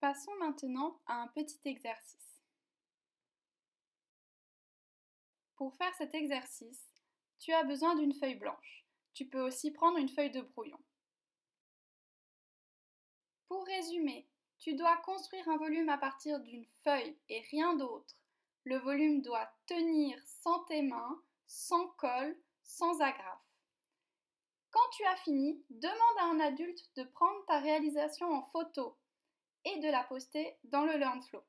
Passons maintenant à un petit exercice. Pour faire cet exercice, tu as besoin d'une feuille blanche. Tu peux aussi prendre une feuille de brouillon. Pour résumer, tu dois construire un volume à partir d'une feuille et rien d'autre. Le volume doit tenir sans tes mains, sans colle, sans agrafe. Quand tu as fini, demande à un adulte de prendre ta réalisation en photo et de la poster dans le LearnFlow.